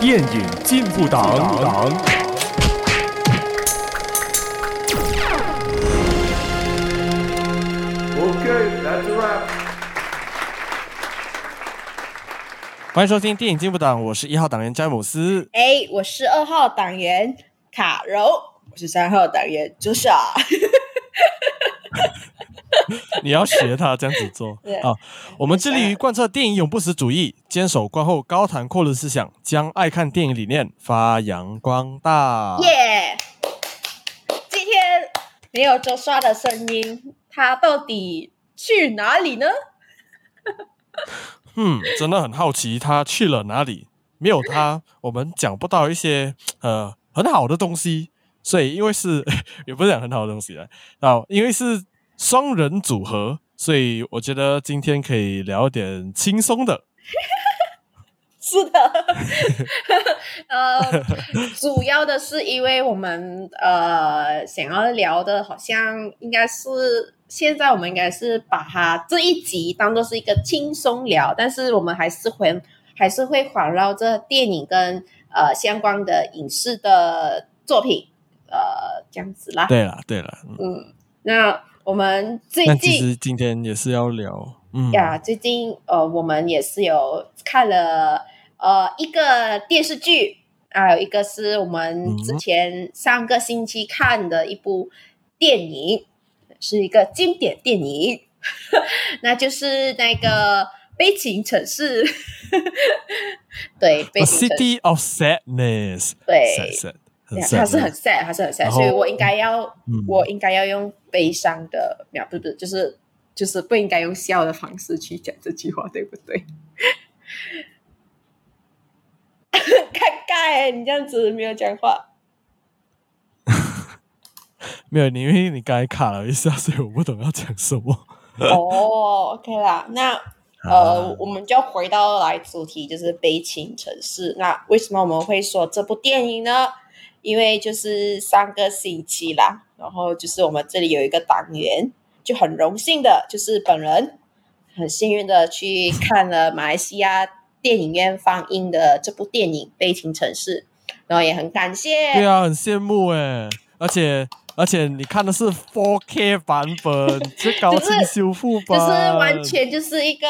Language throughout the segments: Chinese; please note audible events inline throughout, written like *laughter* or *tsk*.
电影进步党。欢迎收听电影进步党，我是一号党员詹姆斯。哎，我是二号党员卡柔，我是三号党员朱莎。*laughs* 你要学他这样子做 *laughs* 啊！我们致力于贯彻电影永不死主义，*laughs* 坚守观后高谈阔论思想，将爱看电影理念发扬光大。耶！今天没有周刷的声音，他到底去哪里呢？嗯，真的很好奇他去了哪里。没有他，我们讲不到一些呃很好的东西。所以，因为是也不是讲很好的东西了啊，因为是。双人组合，所以我觉得今天可以聊点轻松的。*laughs* 是的，*laughs* 呃，主要的是因为我们呃想要聊的，好像应该是现在我们应该是把它这一集当做是一个轻松聊，但是我们还是会还是会环绕着电影跟呃相关的影视的作品，呃这样子啦。对了，对了，嗯，那。我们最近其实今天也是要聊，嗯呀，最近呃，我们也是有看了呃一个电视剧，还有一个是我们之前上个星期看的一部电影，嗯、是一个经典电影，*laughs* 那就是那个《悲情城市》。*laughs* 对，《悲情城市》City of Sadness。对。Sad, sad. 他是很 sad，他是很 sad，所以我应该要，嗯、我应该要用悲伤的，没有，不是，就是就是不应该用笑的方式去讲这句话，对不对？*laughs* 尴尬，你这样子没有讲话，*laughs* 没有，你因为你刚才卡了一下，所以我不懂要讲什么。哦，OK 啦，那呃，我们就回到来主题，就是悲情城市。那为什么我们会说这部电影呢？因为就是上个星期啦，然后就是我们这里有一个党员，就很荣幸的，就是本人很幸运的去看了马来西亚电影院放映的这部电影《悲情城市》，然后也很感谢。对啊，很羡慕诶，而且而且你看的是 4K 版本，最高清修复版，就是，就是完全就是一个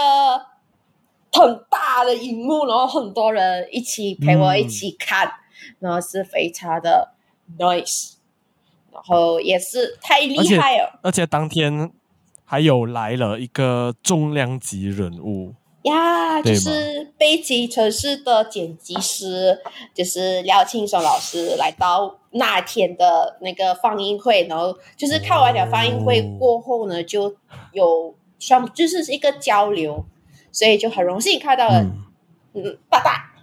很大的荧幕，然后很多人一起陪我一起看。嗯然后是非常的 nice，然后也是太厉害了，而且，当天还有来了一个重量级人物呀，就是《北极城市》的剪辑师，就是廖庆松老师来到那天的那个放映会，然后就是看完了放映会过后呢，哦、就有双就是一个交流，所以就很荣幸看到了，嗯，嗯，爸爸。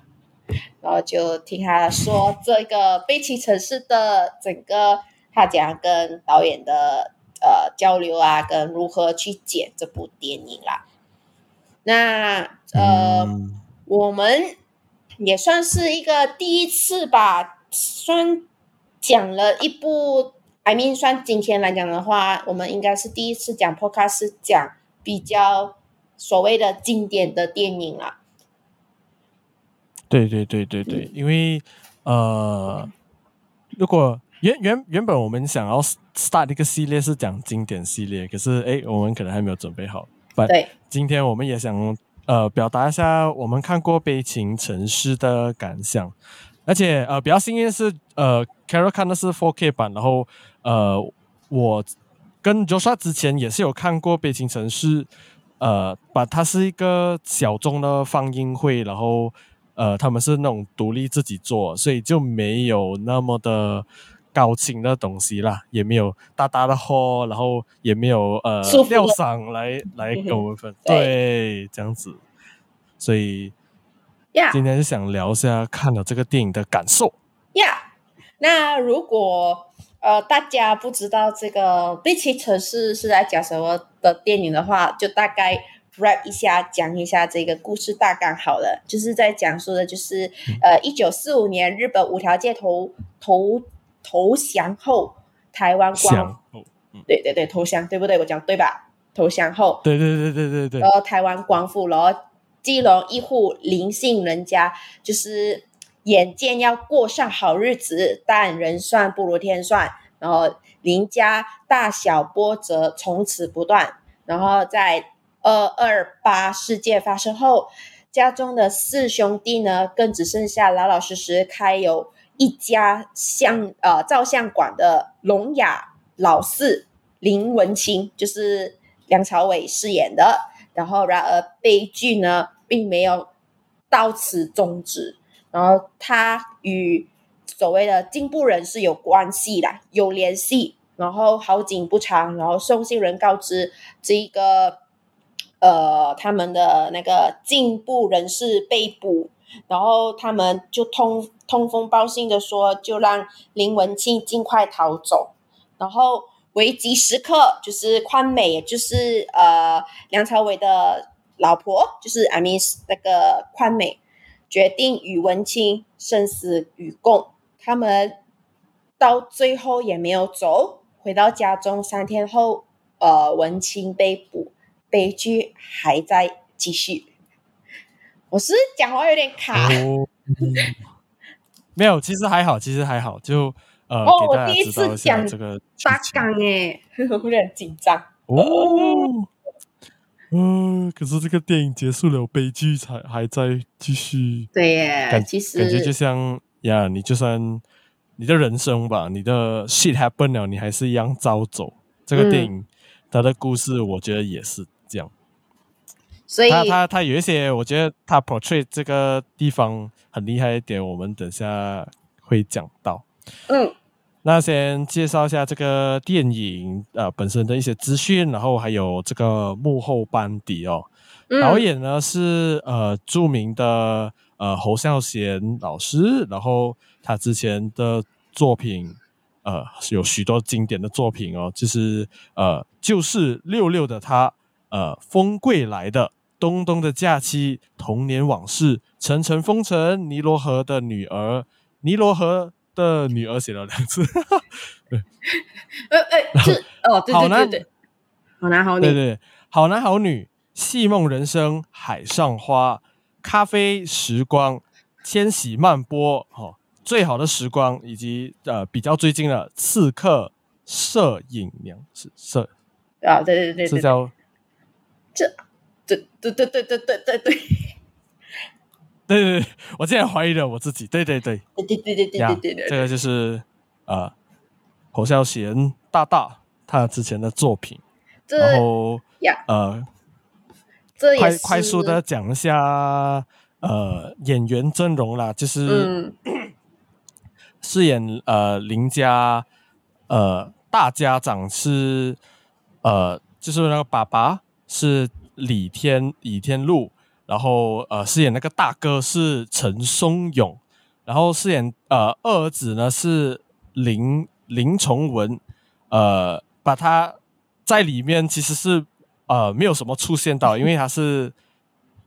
然后就听他说这个悲情城市的整个他讲跟导演的呃交流啊，跟如何去剪这部电影啦。那呃，我们也算是一个第一次吧，算讲了一部，I mean 算今天来讲的话，我们应该是第一次讲 Podcast 讲比较所谓的经典的电影了。对对对对对，因为呃，如果原原原本我们想要 start 一个系列是讲经典系列，可是哎，我们可能还没有准备好。对，今天我们也想呃表达一下我们看过《悲情城市》的感想，而且呃比较幸运是呃 Carol 看的是 4K 版，然后呃我跟 Joshua 之前也是有看过《悲情城市》，呃，把它是一个小众的放映会，然后。呃，他们是那种独立自己做，所以就没有那么的高清的东西啦，也没有大大的货，然后也没有呃料赏来来给我们分，对，这样子。所以，呀，今天是想聊一下看了这个电影的感受。呀，那如果呃大家不知道这个《第七城市》是在讲什么的电影的话，就大概。Rap 一下，讲一下这个故事大纲好了，就是在讲述的，就是、嗯、呃，一九四五年日本无条件投投投降后，台湾光，嗯、对对对，投降对不对？我讲对吧？投降后，对对对对对对，然后台湾光复，然后基隆一户林姓人家，就是眼见要过上好日子，但人算不如天算，然后林家大小波折从此不断。然后在二二八事件发生后，家中的四兄弟呢，更只剩下老老实实开有一家相呃照相馆的聋哑老四林文清，就是梁朝伟饰演的。然后，然而悲剧呢，并没有到此终止。然后，他与所谓的进步人士有关系啦，有联系。然后好景不长，然后送信人告知这一个呃，他们的那个进步人士被捕，然后他们就通通风报信的说，就让林文庆尽快逃走。然后。危急时刻，就是宽美，就是呃梁朝伟的老婆，就是 I mean 那个宽美，决定与文清生死与共。他们到最后也没有走，回到家中三天后，呃，文清被捕，悲剧还在继续。我是讲话有点卡，哦嗯、没有，其实还好，其实还好，就。呃、哦，我第一次讲这个八纲诶，*laughs* 有点紧张哦。嗯，可是这个电影结束了，悲剧才还在继续。对耶，感其实感觉就像呀，你就算你的人生吧，你的 shit happen 了，你还是一样照走。这个电影、嗯、它的故事，我觉得也是这样。所以，他他他有一些，我觉得他 portray 这个地方很厉害一点，我们等下会讲到。嗯。那先介绍一下这个电影呃本身的一些资讯，然后还有这个幕后班底哦。嗯、导演呢是呃著名的呃侯孝贤老师，然后他之前的作品呃有许多经典的作品哦，就是呃就是六六的他，呃风柜来的东东的假期，童年往事，沉沉风尘，尼罗河的女儿，尼罗河。的女儿写了两次，*laughs* 对，呃呃是哦，对对对对，好男好女，对对，好男好女，戏梦人生，海上花，咖啡时光，千禧慢播，哦，最好的时光，以及呃比较最近的刺客摄影娘是摄啊，对对对对，是叫这这对对对对对对对。对对对，我竟然怀疑了我自己。对对对，对对对对对对对，这个就是呃侯孝贤大大他之前的作品。然后呀呃，这快快速的讲一下呃演员阵容啦，就是、嗯、*clears throat* 饰演呃林家呃大家长是呃就是那个爸爸是李天李天禄。然后呃，饰演那个大哥是陈松勇，然后饰演呃二儿子呢是林林崇文，呃，把他在里面其实是呃没有什么出现到，因为他是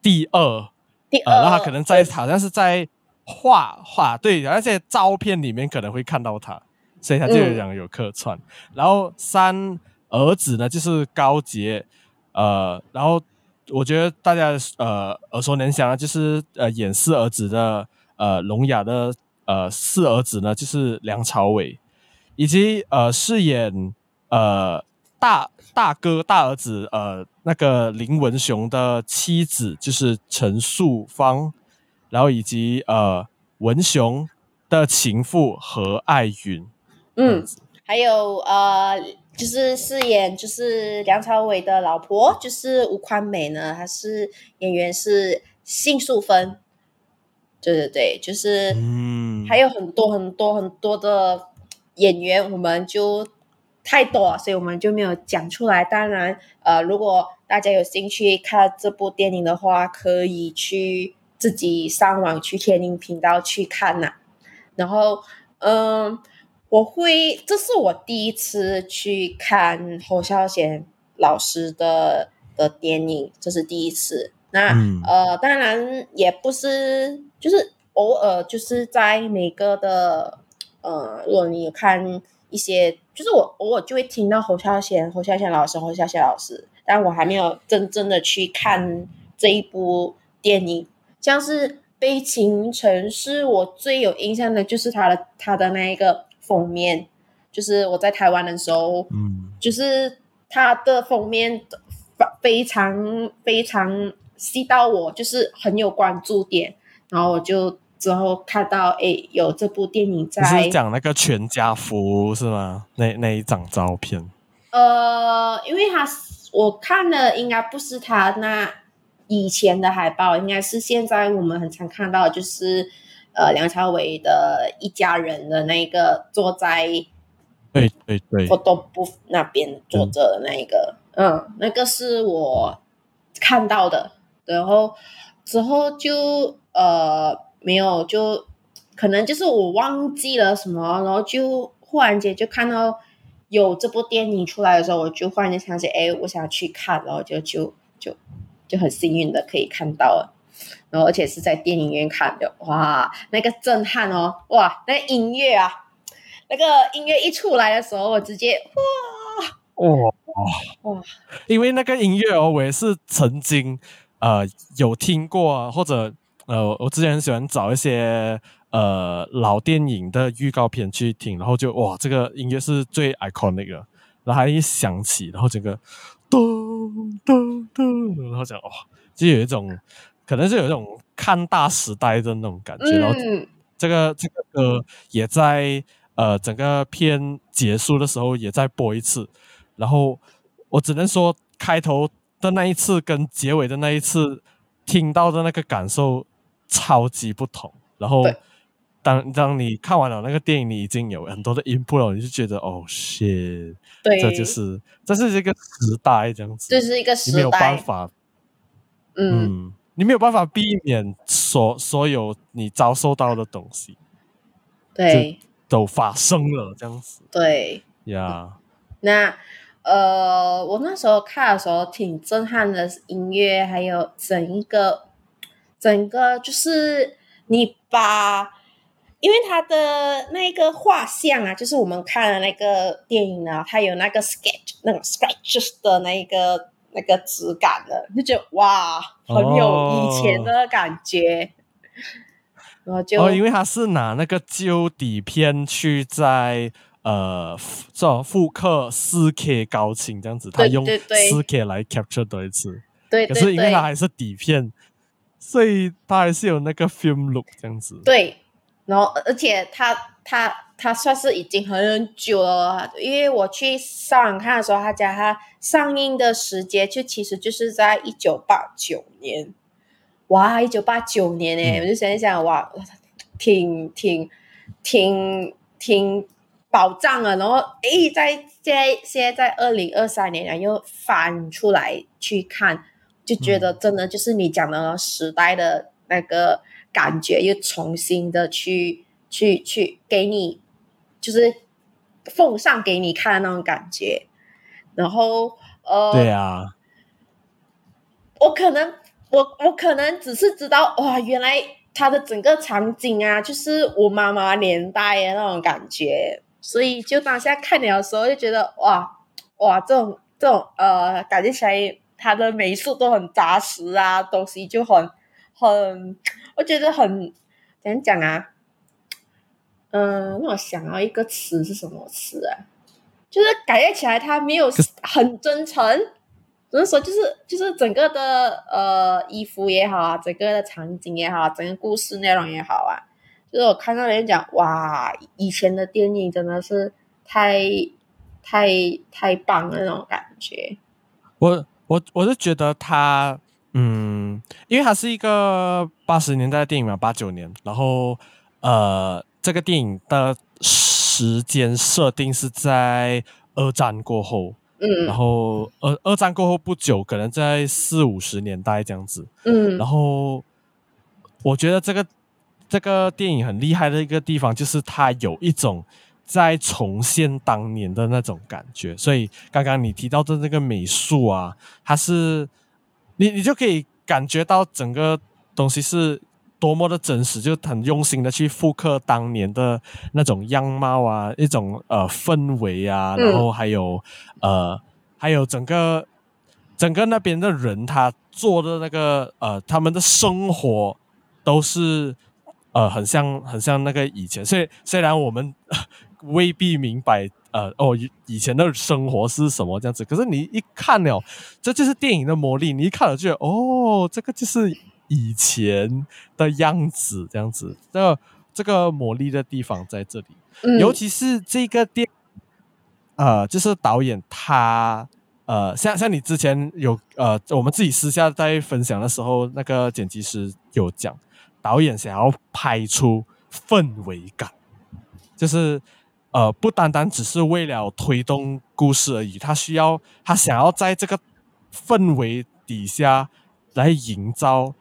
第二，第二，呃、然后他可能在好像是在画画，对，而且照片里面可能会看到他，所以他就有讲有客串。嗯、然后三儿子呢就是高捷，呃，然后。我觉得大家呃耳熟能详的就是呃演四儿子的呃聋哑的呃四儿子呢，就是梁朝伟，以及呃饰演呃大大哥大儿子呃那个林文雄的妻子就是陈素芳，然后以及呃文雄的情妇何爱云，嗯，还有呃。就是饰演就是梁朝伟的老婆，就是吴宽美呢，她是演员是幸素芬，对对对，就是嗯，还有很多很多很多的演员，我们就太多，所以我们就没有讲出来。当然，呃，如果大家有兴趣看这部电影的话，可以去自己上网去天影频道去看呐。然后，嗯、呃。我会，这是我第一次去看侯孝贤老师的的电影，这是第一次。那、嗯、呃，当然也不是，就是偶尔就是在每个的呃，如果你有看一些，就是我偶尔就会听到侯孝贤、侯孝贤老师、侯孝贤老师，但我还没有真正的去看这一部电电影，像是《悲情城市》，我最有印象的就是他的他的那一个封面，就是我在台湾的时候，嗯，就是它的封面非常非常吸到我，就是很有关注点，然后我就之后看到诶有这部电影在，是讲那个全家福是吗？那那一张照片，呃，因为他我看的应该不是他那以前的海报，应该是现在我们很常看到，就是呃梁朝伟的一家人的那个坐在对对对 photo booth 那边坐着的那一个，嗯，嗯，那个是我看到的，然后之后就呃没有，就可能就是我忘记了什么，然后就忽然间就看到。有这部电影出来的时候，我就忽然间想起，哎，我想要去看，然后就就就就很幸运的可以看到了，然后而且是在电影院看的，哇，那个震撼哦，哇，那个音乐啊，那个音乐一出来的时候，我直接哇哇哇，因为那个音乐哦，我也是曾经呃有听过，或者呃，我之前很喜欢找一些。呃，老电影的预告片去听，然后就哇，这个音乐是最 iconic 的，然后还一响起，然后整个咚咚咚，然后讲哇，就有一种可能是有一种看大时代的那种感觉，嗯、然后这个这个歌也在呃整个片结束的时候也再播一次，然后我只能说开头的那一次跟结尾的那一次听到的那个感受超级不同，然后。当当你看完了那个电影，你已经有很多的 input 了，你就觉得哦，shit，对，这就是这是一个时代这样子，这是一个时代，没有办法，嗯，嗯，你没有办法避免所所有你遭受到的东西，对，都发生了这样子，对，呀、yeah，那呃，我那时候看的时候挺震撼的音乐，还有整一个整个就是你把。因为他的那个画像啊，就是我们看的那个电影啊，它有那个 sketch 那个 sketches 的那个那个质感的，就觉得哇，很有以前的感觉。哦、然后就哦，因为他是拿那个旧底片去在呃做复刻四 K 高清这样子，他用四 K 来 capture 多一次。对，对，对，可是因为它还是底片，所以它还是有那个 film look 这样子。对。然后，而且他他他算是已经很久了，因为我去上网看的时候，他讲他上映的时间就其实就是在一九八九年，哇，一九八九年诶，我就想一想，哇，挺挺挺挺宝藏啊！然后诶，在现在现在在二零二三年啊，又翻出来去看，就觉得真的就是你讲的时代的那个。感觉又重新的去去去给你，就是奉上给你看的那种感觉，然后呃，对啊，我可能我我可能只是知道哇，原来它的整个场景啊，就是我妈妈年代的那种感觉，所以就当下看了的时候就觉得哇哇，这种这种呃，感觉起来他的美术都很扎实啊，东西就很很。我觉得很怎样讲啊？嗯，让我想到一个词是什么词啊？就是感觉起来他没有很真诚，只是说就是就是整个的呃衣服也好啊，整个的场景也好，整个故事内容也好啊，就是我看到人家讲哇，以前的电影真的是太太太棒了那种感觉。我我我是觉得他。嗯，因为他是一个八十年代的电影嘛，八九年，然后呃，这个电影的时间设定是在二战过后，嗯，然后二二战过后不久，可能在四五十年代这样子，嗯，然后我觉得这个这个电影很厉害的一个地方，就是它有一种在重现当年的那种感觉，所以刚刚你提到的那个美术啊，它是。你你就可以感觉到整个东西是多么的真实，就很用心的去复刻当年的那种样貌啊，一种呃氛围啊，然后还有呃还有整个整个那边的人他做的那个呃，他们的生活都是呃，很像很像那个以前。所以虽然我们未必明白呃哦以前的生活是什么这样子，可是你一看了，这就是电影的魔力。你一看了就觉得哦，这个就是以前的样子，这样子。这个这个魔力的地方在这里，嗯、尤其是这个电，呃，就是导演他。呃，像像你之前有呃，我们自己私下在分享的时候，那个剪辑师有讲，导演想要拍出氛围感，就是呃，不单单只是为了推动故事而已，他需要他想要在这个氛围底下来营造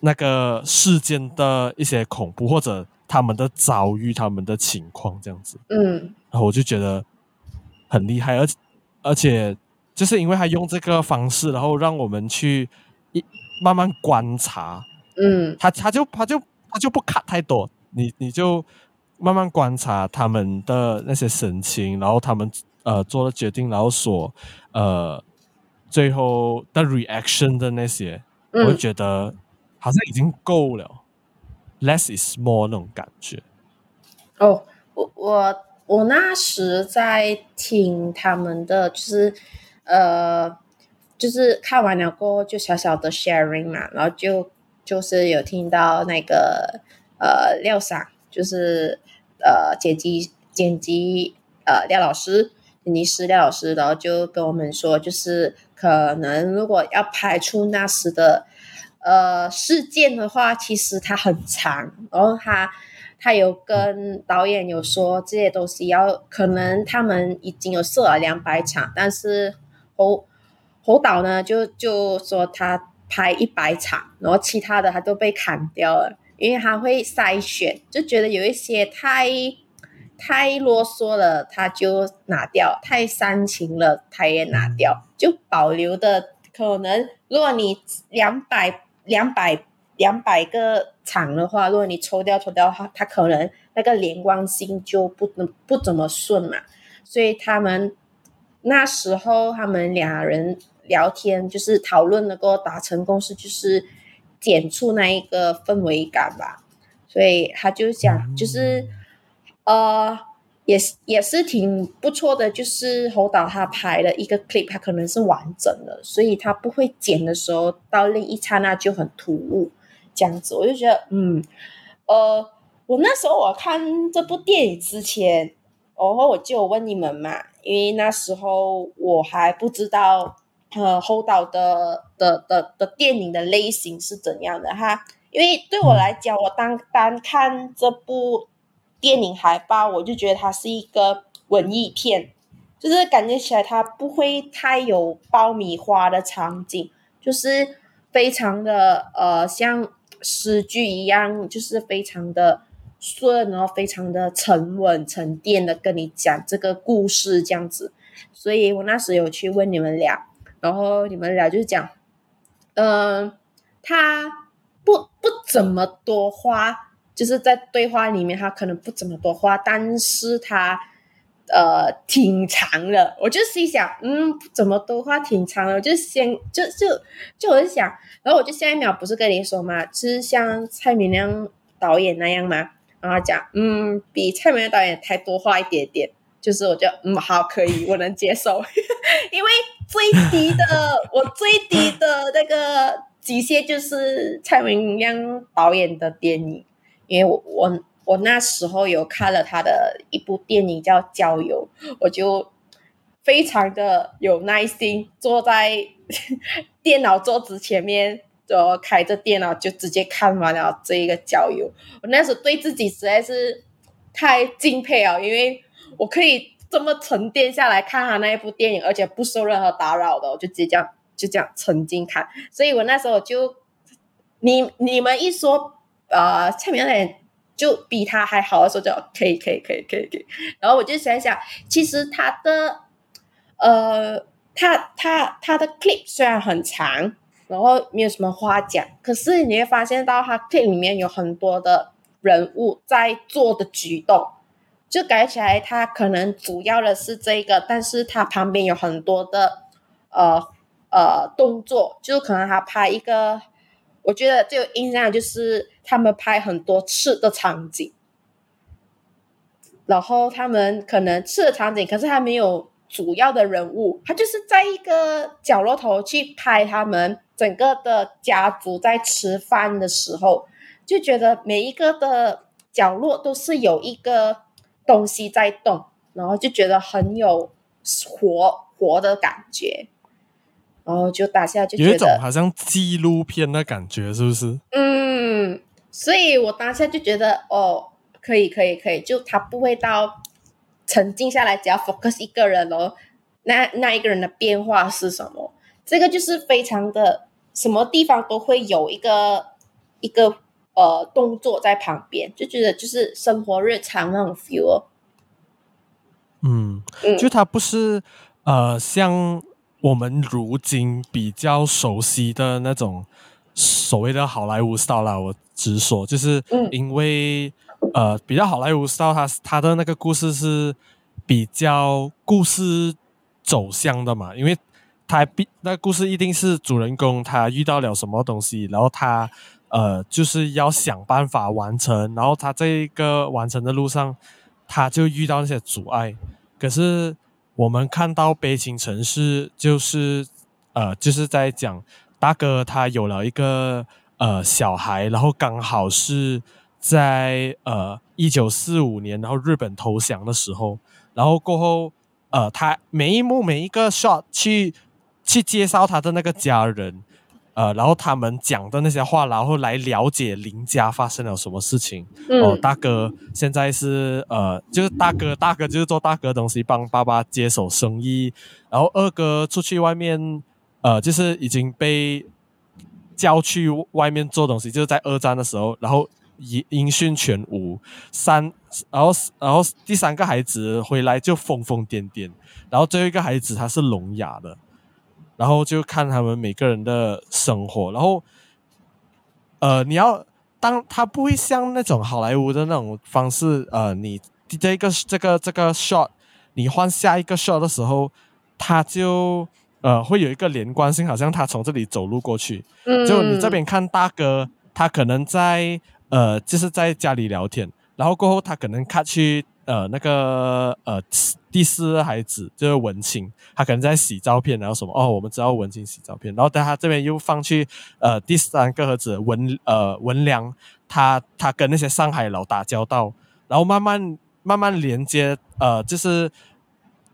那个事件的一些恐怖或者他们的遭遇、他们的情况这样子。嗯，然后我就觉得很厉害，而且而且。就是因为他用这个方式，然后让我们去一慢慢观察，嗯，他他就他就他就不卡太多，你你就慢慢观察他们的那些神情，然后他们呃做了决定，然后所呃最后的 reaction 的那些，嗯、我会觉得好像已经够了，less is more 那种感觉。哦，我我我那时在听他们的就是。呃，就是看完了过后就小小的 sharing 嘛，然后就就是有听到那个呃廖桑，就是呃剪辑剪辑呃廖老师，剪辑师廖老师，然后就跟我们说，就是可能如果要拍出那时的呃事件的话，其实它很长，然后他他有跟导演有说这些东西要可能他们已经有设了两百场，但是。侯侯导呢，就就说他拍一百场，然后其他的他都被砍掉了，因为他会筛选，就觉得有一些太太啰嗦了，他就拿掉；太煽情了，他也拿掉，就保留的可能。如果你两百两百两百个场的话，如果你抽掉抽掉的话，他可能那个连贯性就不能不怎么顺嘛，所以他们。那时候他们俩人聊天，就是讨论能够达成共识，就是剪出那一个氛围感吧。所以他就想，就是呃，也是也是挺不错的。就是侯导他拍了一个 clip，他可能是完整的，所以他不会剪的时候，到另一刹那就很突兀这样子。我就觉得，嗯，呃，我那时候我看这部电影之前，然后我就有问你们嘛。因为那时候我还不知道，呃，侯导的的的的电影的类型是怎样的哈。因为对我来讲，我单单看这部电影海报，我就觉得它是一个文艺片，就是感觉起来它不会太有爆米花的场景，就是非常的呃像诗句一样，就是非常的。顺，然后非常的沉稳、沉淀的跟你讲这个故事，这样子。所以我那时有去问你们俩，然后你们俩就讲，嗯、呃，他不不怎么多花，就是在对话里面他可能不怎么多话，但是他呃挺长的。我就心想，嗯，怎么多话，挺长的。我就先就就就我就想，然后我就下一秒不是跟你说嘛，就是像蔡明亮导演那样嘛。然后讲，嗯，比蔡明亮导演还多话一点点，就是我觉得，嗯，好，可以，我能接受，*laughs* 因为最低的，我最低的那个极限就是蔡明亮导演的电影，因为我我我那时候有看了他的一部电影叫《郊游》，我就非常的有耐心坐在 *laughs* 电脑桌子前面。就开着电脑就直接看完了这一个郊游，我那时候对自己实在是太敬佩了，因为我可以这么沉淀下来看他那一部电影，而且不受任何打扰的，我就直接这样就这样沉浸看。所以我那时候就你你们一说呃蔡明亮就比他还好的时候，就可以可以可以可以可以，然后我就想想，其实他的呃他他他的 clip 虽然很长。然后没有什么话讲，可是你会发现到他 clip 里面有很多的人物在做的举动，就感觉起来他可能主要的是这个，但是他旁边有很多的呃呃动作，就可能他拍一个，我觉得最有印象就是他们拍很多吃的场景，然后他们可能吃的场景，可是还没有主要的人物，他就是在一个角落头去拍他们整个的家族在吃饭的时候，就觉得每一个的角落都是有一个东西在动，然后就觉得很有活活的感觉，然后就打下就觉得有一种好像纪录片的感觉，是不是？嗯，所以我当下就觉得哦，可以可以可以，就他不会到沉静下来，只要 focus 一个人哦，那那一个人的变化是什么？这个就是非常的什么地方都会有一个一个呃动作在旁边，就觉得就是生活日常那种 feel 哦。嗯，就他不是呃，像我们如今比较熟悉的那种所谓的好莱坞 style 啦，我直说，就是因为、嗯、呃，比较好莱坞 style，它它的那个故事是比较故事走向的嘛，因为它必那故事一定是主人公他遇到了什么东西，然后他呃就是要想办法完成，然后他这一个完成的路上。他就遇到那些阻碍，可是我们看到《悲情城市》就是呃，就是在讲大哥他有了一个呃小孩，然后刚好是在呃一九四五年，然后日本投降的时候，然后过后呃，他每一幕每一个 shot 去去介绍他的那个家人。呃，然后他们讲的那些话，然后来了解林家发生了什么事情。嗯、哦，大哥现在是呃，就是大哥，大哥就是做大哥的东西，帮爸爸接手生意。然后二哥出去外面，呃，就是已经被叫去外面做东西，就是在二战的时候，然后音音讯全无。三，然后然后第三个孩子回来就疯疯癫癫，然后最后一个孩子他是聋哑的。然后就看他们每个人的生活，然后，呃，你要当他不会像那种好莱坞的那种方式，呃，你这个这个这个 shot，你换下一个 shot 的时候，他就呃会有一个连贯性，好像他从这里走路过去，嗯，就你这边看大哥，他可能在呃就是在家里聊天，然后过后他可能看去。呃，那个呃，第四个孩子就是文清，他可能在洗照片，然后什么哦，我们知道文清洗照片，然后但他这边又放去呃第三个儿子文呃文良，他他跟那些上海佬打交道，然后慢慢慢慢连接呃，就是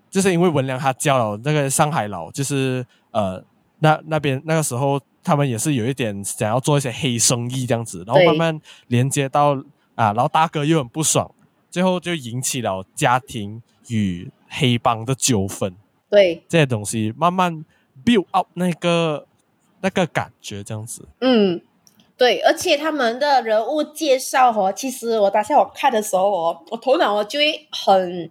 就是因为文良他教了那个上海佬，就是呃那那边那个时候他们也是有一点想要做一些黑生意这样子，然后慢慢连接到啊，然后大哥又很不爽。最后就引起了家庭与黑帮的纠纷，对这些东西慢慢 build up 那个那个感觉，这样子。嗯，对，而且他们的人物介绍哦，其实我当下我看的时候哦，我头脑我就会很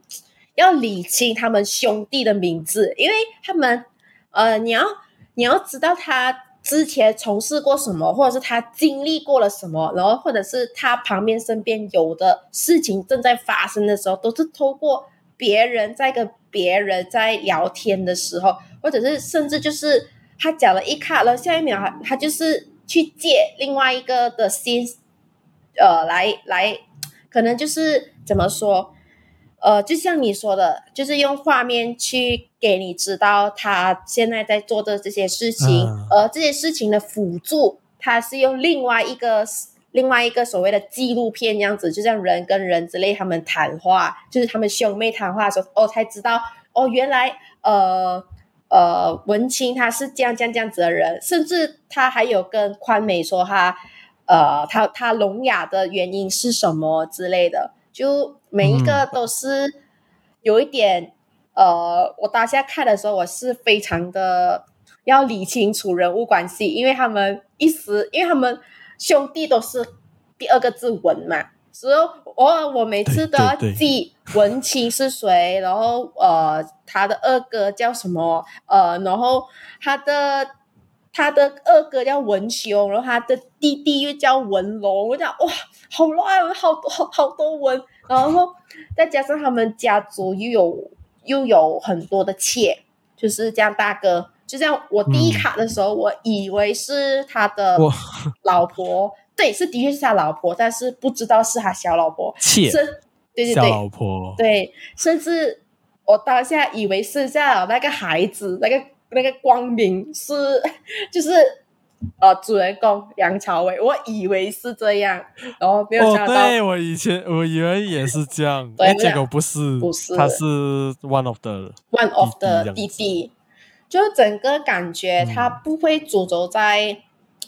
要理清他们兄弟的名字，因为他们呃，你要你要知道他。之前从事过什么，或者是他经历过了什么，然后或者是他旁边身边有的事情正在发生的时候，都是透过别人在跟别人在聊天的时候，或者是甚至就是他讲了一卡，然后下一秒他就是去借另外一个的心，呃，来来，可能就是怎么说？呃，就像你说的，就是用画面去给你知道他现在在做的这些事情，嗯、而这些事情的辅助，他是用另外一个另外一个所谓的纪录片样子，就像人跟人之类他们谈话，就是他们兄妹谈话的时候，哦，才知道哦，原来呃呃文清他是这样这样这样子的人，甚至他还有跟宽美说他呃他他聋哑的原因是什么之类的。就每一个都是有一点，嗯、呃，我当下看的时候，我是非常的要理清楚人物关系，因为他们一时，因为他们兄弟都是第二个字文嘛，所以我我每次都要记文清是谁，然后呃，他的二哥叫什么，呃，然后他的。他的二哥叫文雄，然后他的弟弟又叫文龙。我讲哇，好乱，好多好好多文，然后再加上他们家族又有又有很多的妾，就是这样大哥，就像我第一卡的时候，嗯、我以为是他的老婆，对，是的确是他老婆，但是不知道是他小老婆，妾是，对对对，小老婆，对，甚至我当下以为是这样，那个孩子，那个那个光明是 *laughs* 就是呃主人公梁朝伟，我以为是这样，然后没有想到，哦、对我以前我以为也是这样，*laughs* 对，结果不是，不是，他是 one of the one of the 弟弟。就整个感觉，他不会主轴在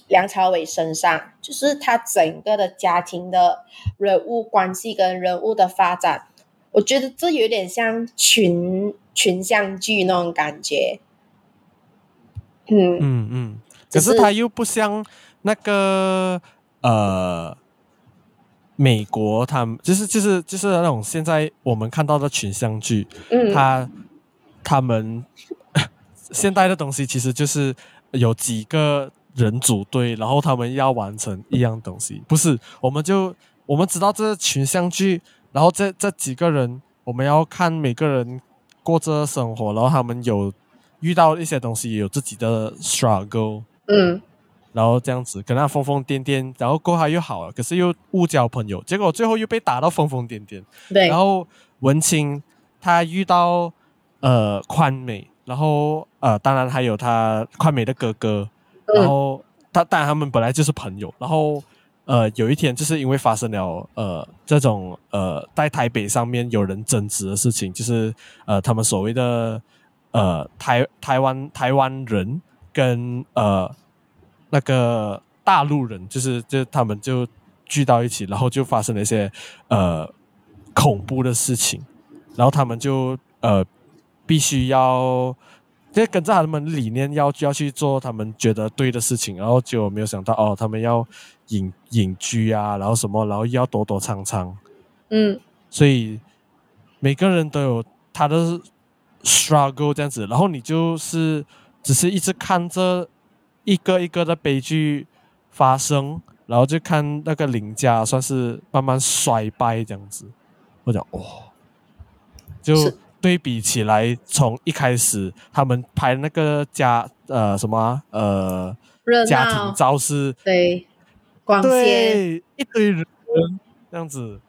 梁朝伟身上，嗯、就是他整个的家庭的人物关系跟人物的发展，我觉得这有点像群群像剧那种感觉。嗯嗯嗯，可是他又不像那个呃，美国他们就是就是就是那种现在我们看到的群像剧，嗯，他他们。现代的东西其实就是有几个人组队，然后他们要完成一样东西。不是，我们就我们知道这群像剧，然后这这几个人，我们要看每个人过着生活，然后他们有遇到一些东西，有自己的 struggle，嗯，然后这样子跟他疯疯癫癫，然后过后又好了，可是又误交朋友，结果最后又被打到疯疯癫癫。对，然后文清他遇到呃宽美。然后呃，当然还有他宽美的哥哥，然后他当然他们本来就是朋友。然后呃，有一天就是因为发生了呃这种呃在台北上面有人争执的事情，就是呃他们所谓的呃台台湾台湾人跟呃那个大陆人，就是就他们就聚到一起，然后就发生了一些呃恐怖的事情，然后他们就呃。必须要就跟着他们理念要要去做他们觉得对的事情，然后就没有想到哦，他们要隐隐居啊，然后什么，然后要躲躲藏藏，嗯，所以每个人都有他的 struggle 这样子，然后你就是只是一直看着一个一个的悲剧发生，然后就看那个林家算是慢慢衰败这样子，我讲哦，就。对比起来，从一开始他们拍那个家呃什么呃家庭招式，对，光鲜，对，一堆人这样子，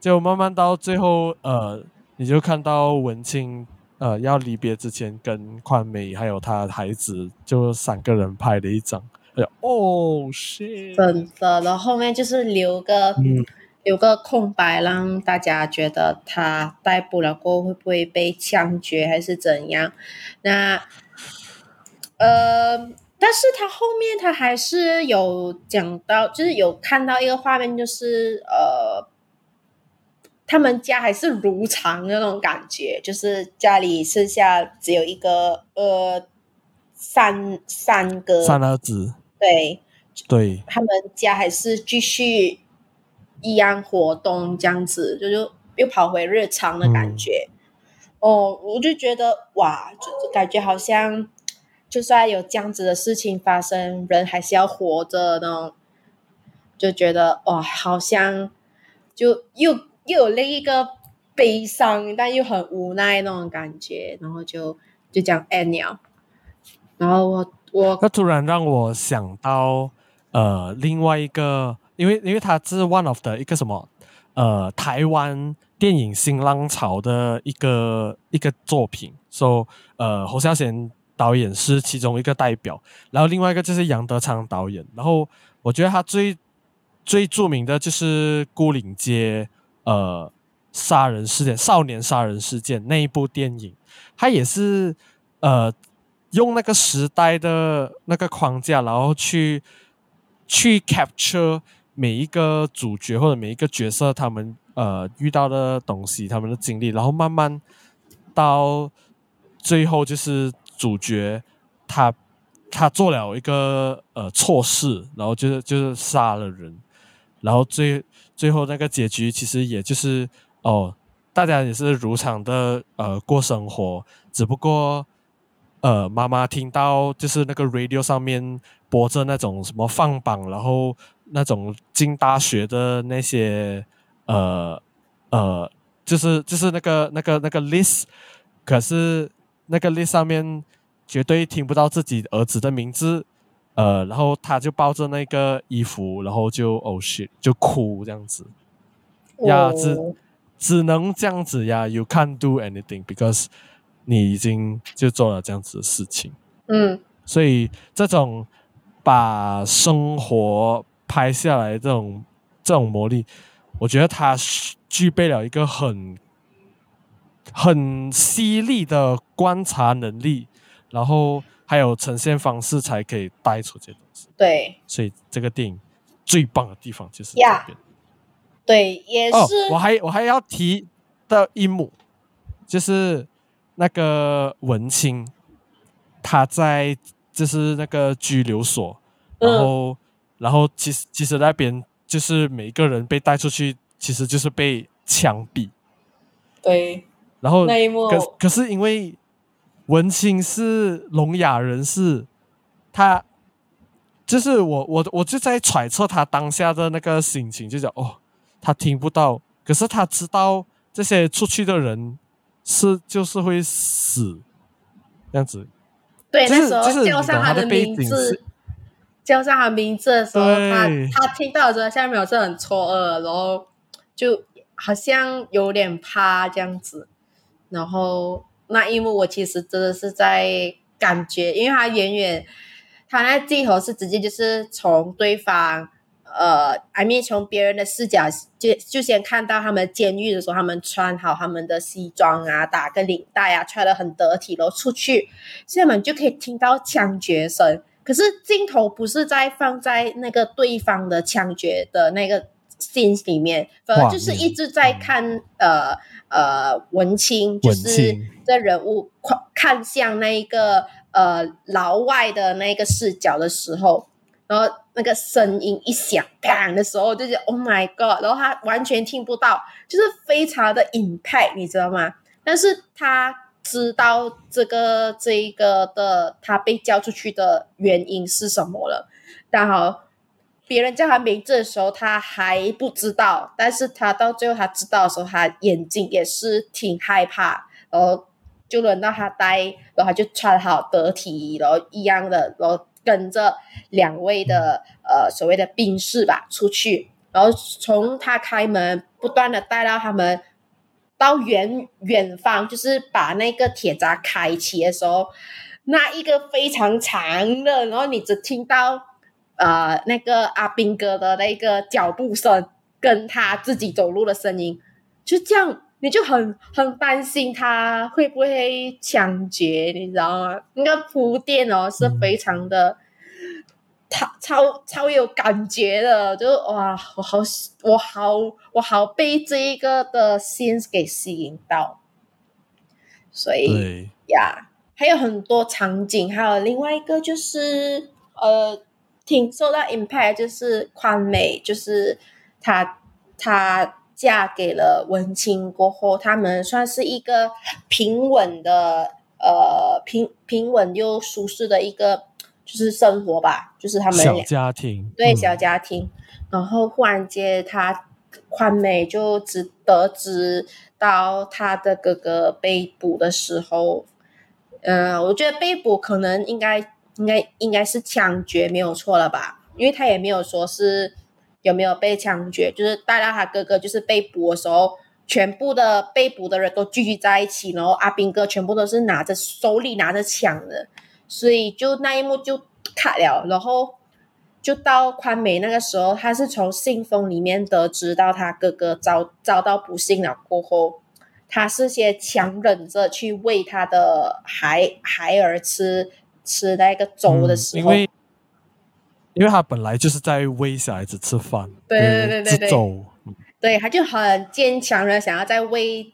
就慢慢到最后呃，你就看到文清呃要离别之前，跟宽美还有他孩子就三个人拍的一张，哎呀，哦，shit，真的，然后后面就是留个。嗯留个空白，让大家觉得他逮捕了过后会不会被枪决还是怎样？那呃，但是他后面他还是有讲到，就是有看到一个画面，就是呃，他们家还是如常的那种感觉，就是家里剩下只有一个呃三三个三儿子，对对，他们家还是继续。一样活动这样子，就就又跑回日常的感觉。嗯、哦，我就觉得哇，就，就感觉好像，就算有这样子的事情发生，人还是要活着那种。就觉得哇，好像就又又有另一个悲伤，但又很无奈那种感觉。然后就就讲 Annie，然后我我，那突然让我想到呃另外一个。因为因为他是 one of 的一个什么呃台湾电影新浪潮的一个一个作品，so, 呃侯孝贤导演是其中一个代表，然后另外一个就是杨德昌导演，然后我觉得他最最著名的就是牯岭街呃杀人事件少年杀人事件那一部电影，他也是呃用那个时代的那个框架，然后去去 capture。每一个主角或者每一个角色，他们呃遇到的东西，他们的经历，然后慢慢到最后，就是主角他他做了一个呃错事，然后就是就是杀了人，然后最最后那个结局其实也就是哦，大家也是如常的呃过生活，只不过呃妈妈听到就是那个 radio 上面播着那种什么放榜，然后。那种进大学的那些呃呃，就是就是那个那个那个 list，可是那个 list 上面绝对听不到自己儿子的名字，呃，然后他就抱着那个衣服，然后就 oh shit 就哭这样子，呀、oh.，只只能这样子呀，you can't do anything because 你已经就做了这样子的事情，嗯，所以这种把生活拍下来这种这种魔力，我觉得他具备了一个很。很犀利的观察能力，然后还有呈现方式，才可以带出这些东西。对，所以这个电影最棒的地方就是这边。Yeah. 对，也是。哦，我还我还要提到一幕，就是那个文清，他在就是那个拘留所，然后、嗯、然后其实其实那边就是每个人被带出去，其实就是被枪毙。对。然后，那一幕可可是因为文青是聋哑人士，他就是我我我就在揣测他当下的那个心情，就讲哦，他听不到，可是他知道这些出去的人是就是会死，这样子。对，就是、那时候叫上他的名字，叫上他名字的时候，他他听到的时候，下面有是很错愕，然后就好像有点怕这样子。然后那一幕，我其实真的是在感觉，因为他远远，他那镜头是直接就是从对方，呃，I mean 从别人的视角就就先看到他们监狱的时候，他们穿好他们的西装啊，打个领带啊，穿的很得体，然后出去，所以我们就可以听到枪决声。可是镜头不是在放在那个对方的枪决的那个 scene 里面，反而就是一直在看呃。呃，文青就是这人物看向那一个呃老外的那个视角的时候，然后那个声音一响，砰的时候，就是 Oh my God！然后他完全听不到，就是非常的 impact，你知道吗？但是他知道这个这一个的他被叫出去的原因是什么了，刚好。别人叫他名字的时候，他还不知道，但是他到最后他知道的时候，他眼睛也是挺害怕，然后就轮到他带，然后他就穿好得体，然后一样的，然后跟着两位的呃所谓的兵士吧出去，然后从他开门，不断的带到他们到远远方，就是把那个铁闸开启的时候，那一个非常长的，然后你只听到。呃，那个阿兵哥的那个脚步声，跟他自己走路的声音，就这样，你就很很担心他会不会抢劫，你知道吗？那个铺垫哦是非常的，超超超有感觉的，就哇，我好我好我好被这一个的 scene 给吸引到，所以呀，还有很多场景，还有另外一个就是呃。挺受到 impact，就是宽美，就是她，她嫁给了文清过后，他们算是一个平稳的，呃，平平稳又舒适的一个就是生活吧，就是他们小家庭，对小家庭。嗯、然后忽然间，她宽美就只得知到她的哥哥被捕的时候，嗯、呃，我觉得被捕可能应该。应该应该是枪决没有错了吧？因为他也没有说是有没有被枪决，就是带到他哥哥就是被捕的时候，全部的被捕的人都聚集在一起，然后阿兵哥全部都是拿着手里拿着枪的，所以就那一幕就卡了。然后就到宽美那个时候，他是从信封里面得知到他哥哥遭遭到不幸了过后，他是先强忍着去喂他的孩孩儿吃。吃那个粥的时候，嗯、因为因为他本来就是在喂小孩子吃饭，对对对对对，粥，对，他就很坚强的想要再喂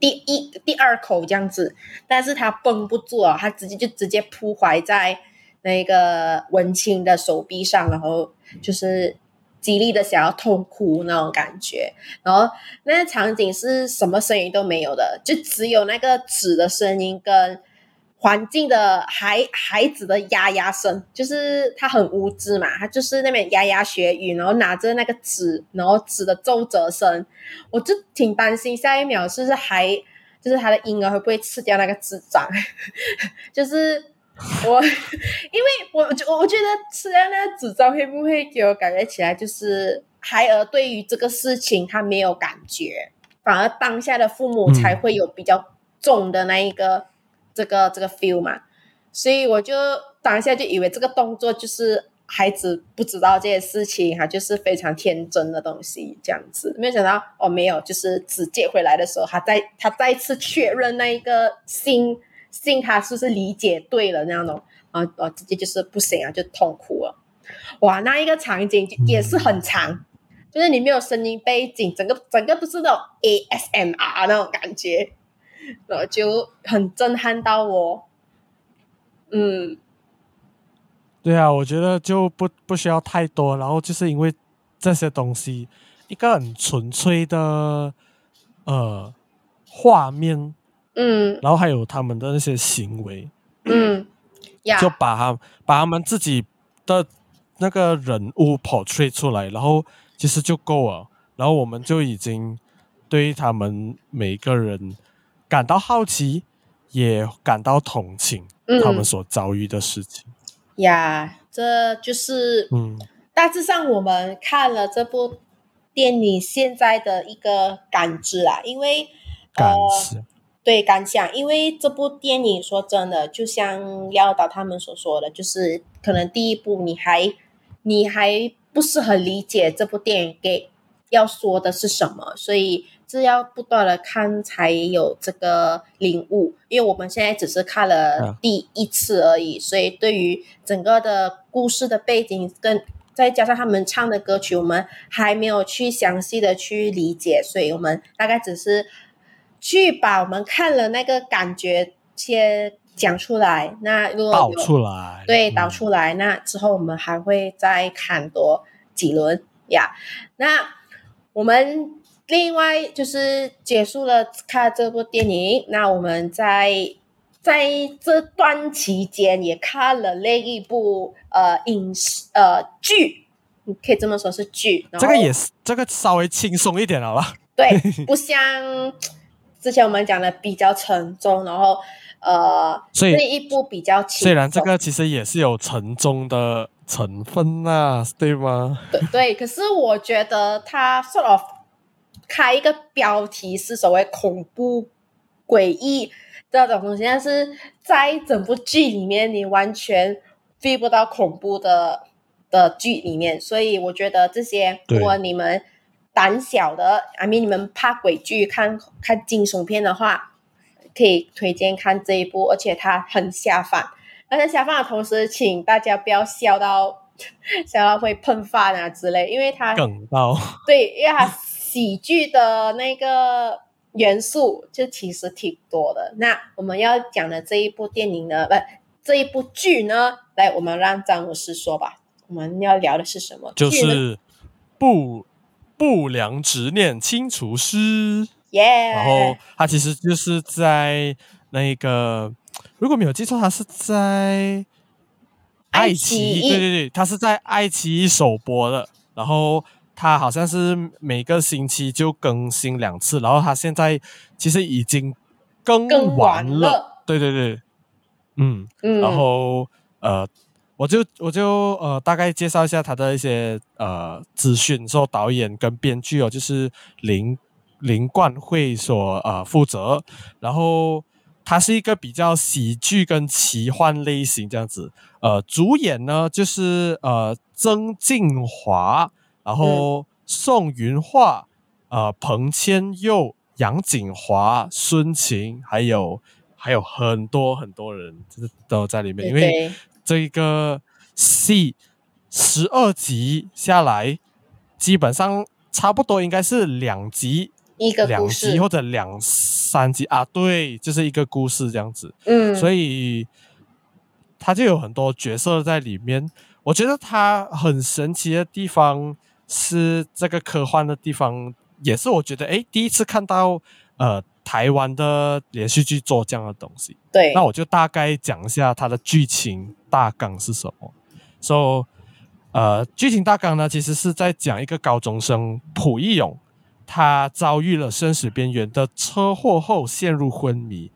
第一第二口这样子，但是他绷不住啊，他直接就直接扑怀在那个文清的手臂上，然后就是极力的想要痛哭那种感觉，然后那个场景是什么声音都没有的，就只有那个纸的声音跟。环境的孩孩子的呀呀声，就是他很无知嘛，他就是那边牙牙学语，然后拿着那个纸，然后纸的皱褶声，我就挺担心下一秒是不是还就是他的婴儿会不会吃掉那个纸张，*laughs* 就是我因为我我我觉得吃掉那个纸张会不会给我感觉起来就是孩儿对于这个事情他没有感觉，反而当下的父母才会有比较重的那一个、嗯、这个这个 feel 嘛，所以我就当下就以为这个动作就是。孩子不知道这些事情，他就是非常天真的东西，这样子。没有想到哦，没有，就是纸借回来的时候，他再他再次确认那一个信信，他是不是理解对了那样的，啊哦，直接就是不行啊，就痛哭了。哇，那一个场景也是很长，嗯、就是你没有声音背景，整个整个都是那种 ASMR 那种感觉，然后就很震撼到我，嗯。对啊，我觉得就不不需要太多，然后就是因为这些东西，一个很纯粹的呃画面，嗯，然后还有他们的那些行为，嗯，就把他把他们自己的那个人物 portray 出来，然后其实就够了，然后我们就已经对他们每一个人感到好奇，也感到同情他们所遭遇的事情。呀，yeah, 这就是嗯，大致上我们看了这部电影现在的一个感知啊，因为感呃，对感想，因为这部电影说真的，就像廖导他们所说的，就是可能第一部你还你还不是很理解这部电影给要说的是什么，所以。这要不断的看才有这个领悟，因为我们现在只是看了第一次而已，所以对于整个的故事的背景跟再加上他们唱的歌曲，我们还没有去详细的去理解，所以我们大概只是去把我们看了那个感觉先讲出来。那如果导出来，对，导出来，嗯、那之后我们还会再看多几轮呀。那我们。另外就是结束了看这部电影，那我们在在这段期间也看了另一部呃影视呃剧，你可以这么说是剧。这个也是这个稍微轻松一点好吧？对，不像之前我们讲的比较沉重，然后呃，所以这一部比较轻松。虽然这个其实也是有沉重的成分啊，对吗？对对，可是我觉得它 sort of。开一个标题是所谓恐怖、诡异这种东西，但是在整部剧里面，你完全 feel 不到恐怖的的剧里面，所以我觉得这些如果你们胆小的，I mean 你们怕鬼剧、看看惊悚片的话，可以推荐看这一部，而且它很下饭。而且下饭的同时，请大家不要笑到 *laughs* 笑到会喷饭啊之类，因为它梗到对，因为它。喜剧的那个元素就其实挺多的。那我们要讲的这一部电影呢，不，这一部剧呢，来，我们让詹姆斯说吧。我们要聊的是什么？就是不不良执念清除师。耶。然后他其实就是在那个，如果没有记错，他是在爱奇艺。对对对，他是在爱奇艺首播的。然后。他好像是每个星期就更新两次，然后他现在其实已经更完了。对对对，嗯，嗯然后呃，我就我就呃大概介绍一下他的一些呃资讯，说导演跟编剧哦，就是林林冠会所呃负责，然后他是一个比较喜剧跟奇幻类型这样子，呃，主演呢就是呃曾静华。然后宋芸樺、呃彭千佑、杨谨华、孙晴，还有还有很多很多人，就是都在里面。因为这一个戏十二集下来，基本上差不多应该是两集，一个两集或者两三集啊，对，就是一个故事这样子。嗯，所以他就有很多角色在里面。我觉得他很神奇的地方。是这个科幻的地方，也是我觉得哎，第一次看到呃台湾的连续剧做这样的东西。对，那我就大概讲一下它的剧情大纲是什么。So，呃，剧情大纲呢，其实是在讲一个高中生蒲一永，他遭遇了生死边缘的车祸后陷入昏迷，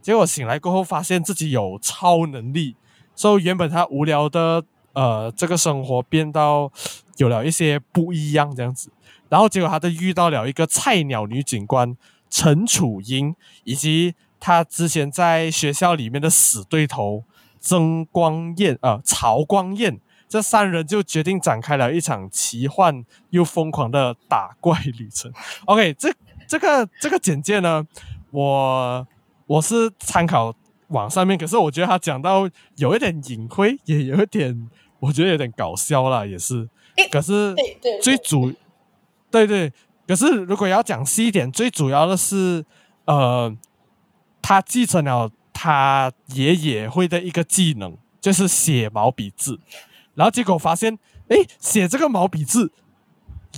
结果醒来过后发现自己有超能力，所以原本他无聊的呃这个生活变到有了一些不一样这样子，然后结果他就遇到了一个菜鸟女警官陈楚英，以及他之前在学校里面的死对头曾光艳呃曹光艳。这三人就决定展开了一场奇幻又疯狂的打怪旅程。*laughs* OK，这这个这个简介呢，我我是参考网上面，可是我觉得他讲到有一点隐晦，也有一点我觉得有点搞笑啦，也是。可是最主对对，可是如果要讲细一点，最主要的是呃，他继承了他爷爷会的一个技能，就是写毛笔字。然后结果发现，哎，写这个毛笔字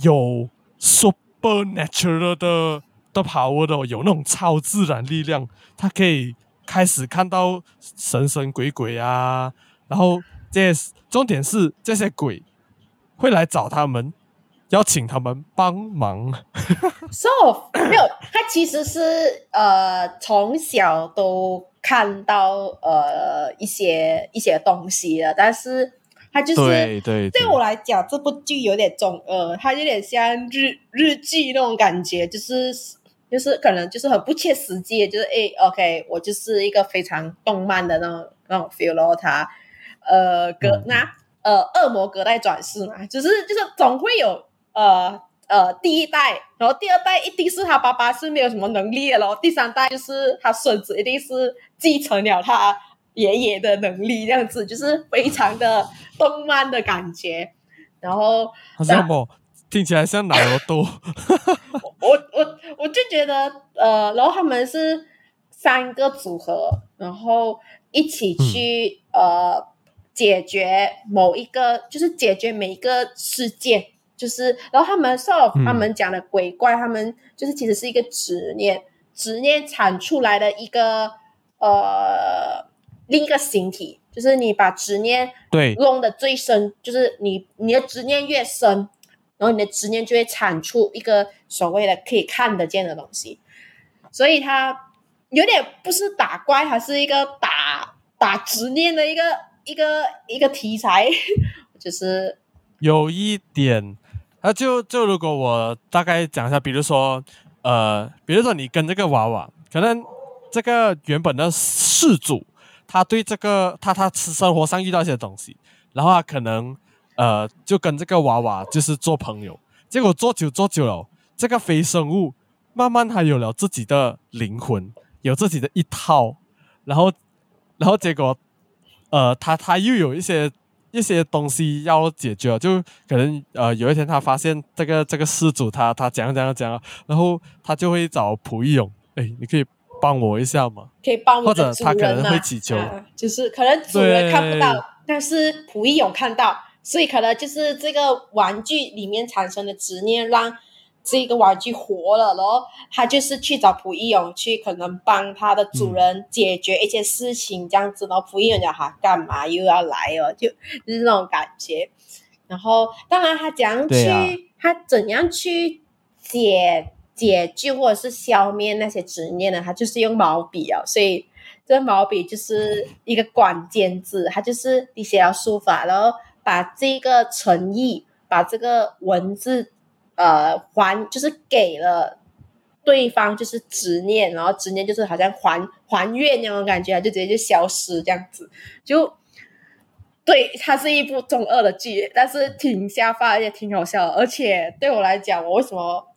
有 supernatural 的的 power 的，有那种超自然力量，他可以开始看到神神鬼鬼啊。然后这重点是这些鬼会来找他们，邀请他们帮忙。*laughs* So 没有，他其实是呃从小都看到呃一些一些东西的，但是。他就是对，对，对，对我来讲，这部剧有点中二，它有点像日日剧那种感觉，就是就是可能就是很不切实际，就是哎，OK，我就是一个非常动漫的那种那种 feel 咯，他呃隔、嗯、那呃恶魔隔代转世嘛，就是就是总会有呃呃第一代，然后第二代一定是他爸爸是没有什么能力的，然后第三代就是他孙子一定是继承了他。爷爷的能力这样子，就是非常的动漫的感觉，然后好像么听起来像奶油多？*laughs* 我我我就觉得呃，然后他们是三个组合，然后一起去、嗯、呃解决某一个，就是解决每一个事件，就是然后他们说、嗯、他们讲的鬼怪，他们就是其实是一个执念，执念产出来的一个呃。另一个形体，就是你把执念对弄得最深，就是你你的执念越深，然后你的执念就会产出一个所谓的可以看得见的东西，所以它有点不是打怪，它是一个打打执念的一个一个一个题材，*laughs* 就是有一点，那就就如果我大概讲一下，比如说呃，比如说你跟这个娃娃，可能这个原本的事主。他对这个他他吃生活上遇到一些东西，然后他可能呃就跟这个娃娃就是做朋友，结果做久做久了，这个非生物慢慢他有了自己的灵魂，有自己的一套，然后然后结果呃他他又有一些一些东西要解决，就可能呃有一天他发现这个这个事主他他讲讲讲，然后他就会找蒲一勇，哎，你可以。帮我一下吗？可以帮我的主人、啊、或者他可能会祈求、啊，就是可能主人看不到，但是蒲一勇看到，所以可能就是这个玩具里面产生的执念，让这个玩具活了，然后他就是去找蒲一勇去，可能帮他的主人解决一些事情，这样子，嗯、然后蒲一勇讲他干嘛又要来哦，*laughs* 就就是那种感觉。然后当然他怎样去，啊、他怎样去解。解救或者是消灭那些执念呢？他就是用毛笔啊，所以这毛笔就是一个关键字，它就是你写了书法，然后把这个诚意，把这个文字，呃，还就是给了对方，就是执念，然后执念就是好像还还愿那种感觉，就直接就消失这样子，就对，它是一部中二的剧，但是挺下饭也挺好笑的，而且对我来讲，我为什么？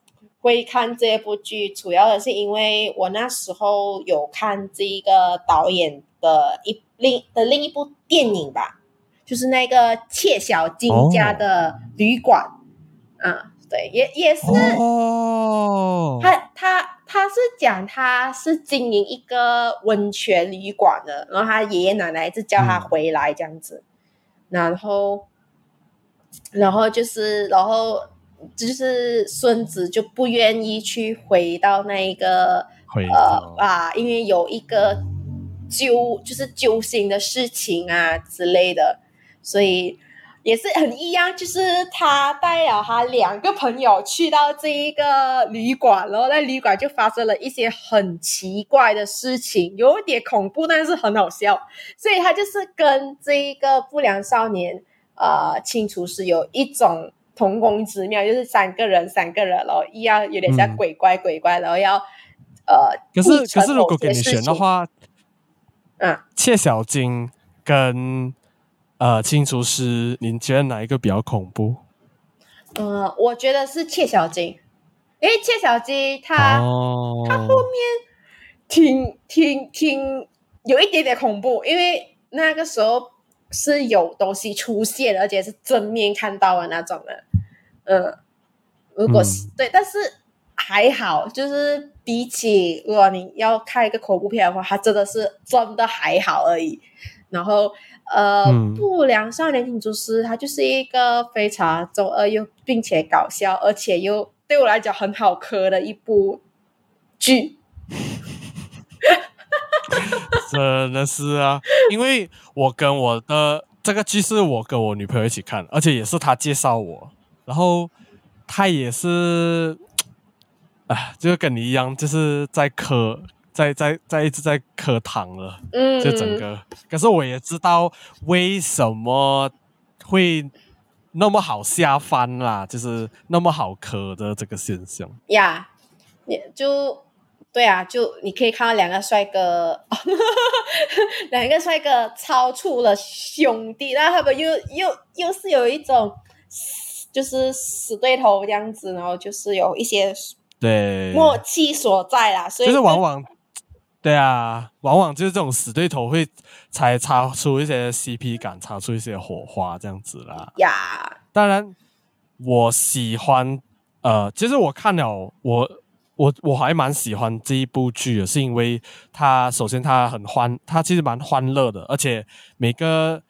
会看这部剧，主要的是因为我那时候有看这个导演的一另的另一部电影吧，就是那个切小金家的旅馆，啊、哦嗯，对，也也是，哦，他他他是讲他是经营一个温泉旅馆的，然后他爷爷奶奶一直叫他回来这样子，嗯、然后，然后就是然后。就是孙子就不愿意去回到那一个呃啊，因为有一个揪就是揪心的事情啊之类的，所以也是很异样，就是他带了他两个朋友去到这一个旅馆，然后在旅馆就发生了一些很奇怪的事情，有点恐怖，但是很好笑。所以他就是跟这一个不良少年，呃，清除师有一种同工之妙，就是三个人，三个人，然后一样有点像鬼怪，鬼怪，然后要呃，可是可是如果给你选的话，嗯，切小金跟。呃，清除师，你觉得哪一个比较恐怖？呃，我觉得是切小金，因为切小金他、哦、他后面挺挺挺有一点点恐怖，因为那个时候是有东西出现，而且是正面看到的那种的。嗯、呃，如果是、嗯、对，但是还好，就是比起如果你要看一个恐怖片的话，它真的是真的还好而已。然后。呃，嗯、不良少年请厨师，它就是一个非常中二又并且搞笑，而且又对我来讲很好磕的一部剧。真的是啊，因为我跟我的这个剧是我跟我女朋友一起看，而且也是她介绍我，然后他也是，啊，就跟你一样，就是在磕。在在在一直在磕糖了，嗯，就整个。可是我也知道为什么会那么好下饭啦，就是那么好磕的这个现象。呀，你就对啊，就你可以看到两个帅哥，*laughs* 两个帅哥超出了兄弟，然后他们又又又是有一种就是死对头这样子，然后就是有一些对默契所在啦，所以就是往往。对啊，往往就是这种死对头会才擦出一些 CP 感，擦出一些火花这样子啦。呀.当然我喜欢，呃，其实我看了，我我我还蛮喜欢这一部剧的，是因为它首先它很欢，它其实蛮欢乐的，而且每个。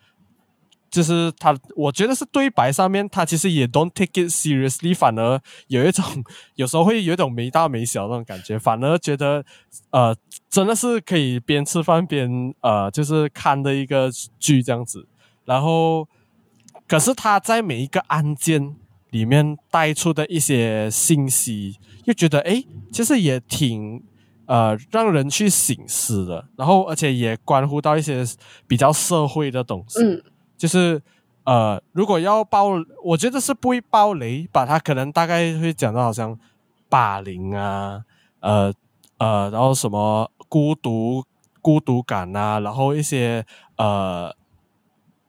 就是他，我觉得是对白上面，他其实也 don't take it seriously，反而有一种 *laughs* 有时候会有一种没大没小那种感觉，反而觉得呃真的是可以边吃饭边呃就是看的一个剧这样子。然后，可是他在每一个案件里面带出的一些信息，又觉得诶其实也挺呃让人去醒思的。然后，而且也关乎到一些比较社会的东西。就是，呃，如果要爆，我觉得是不会爆雷，把他可能大概会讲到好像霸凌啊，呃呃，然后什么孤独孤独感啊，然后一些呃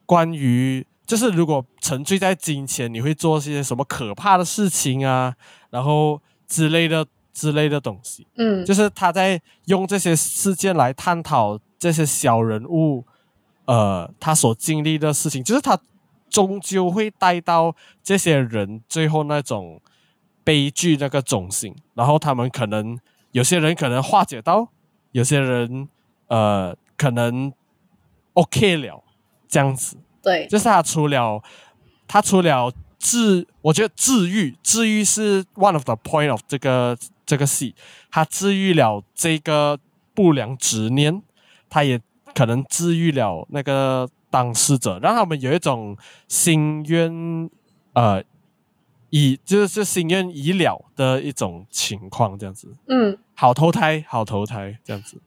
关于就是如果沉醉在金钱，你会做些什么可怕的事情啊，然后之类的之类的东西，嗯，就是他在用这些事件来探讨这些小人物。呃，他所经历的事情，就是他终究会带到这些人最后那种悲剧那个中心，然后他们可能有些人可能化解到，有些人呃可能 OK 了这样子。对，就是他除了他除了治，我觉得治愈治愈是 one of the point of 这个这个戏，他治愈了这个不良执念，他也。可能治愈了那个当事者，让他们有一种心愿，呃，已就是心愿已了的一种情况，这样子。嗯，好投胎，好投胎，这样子。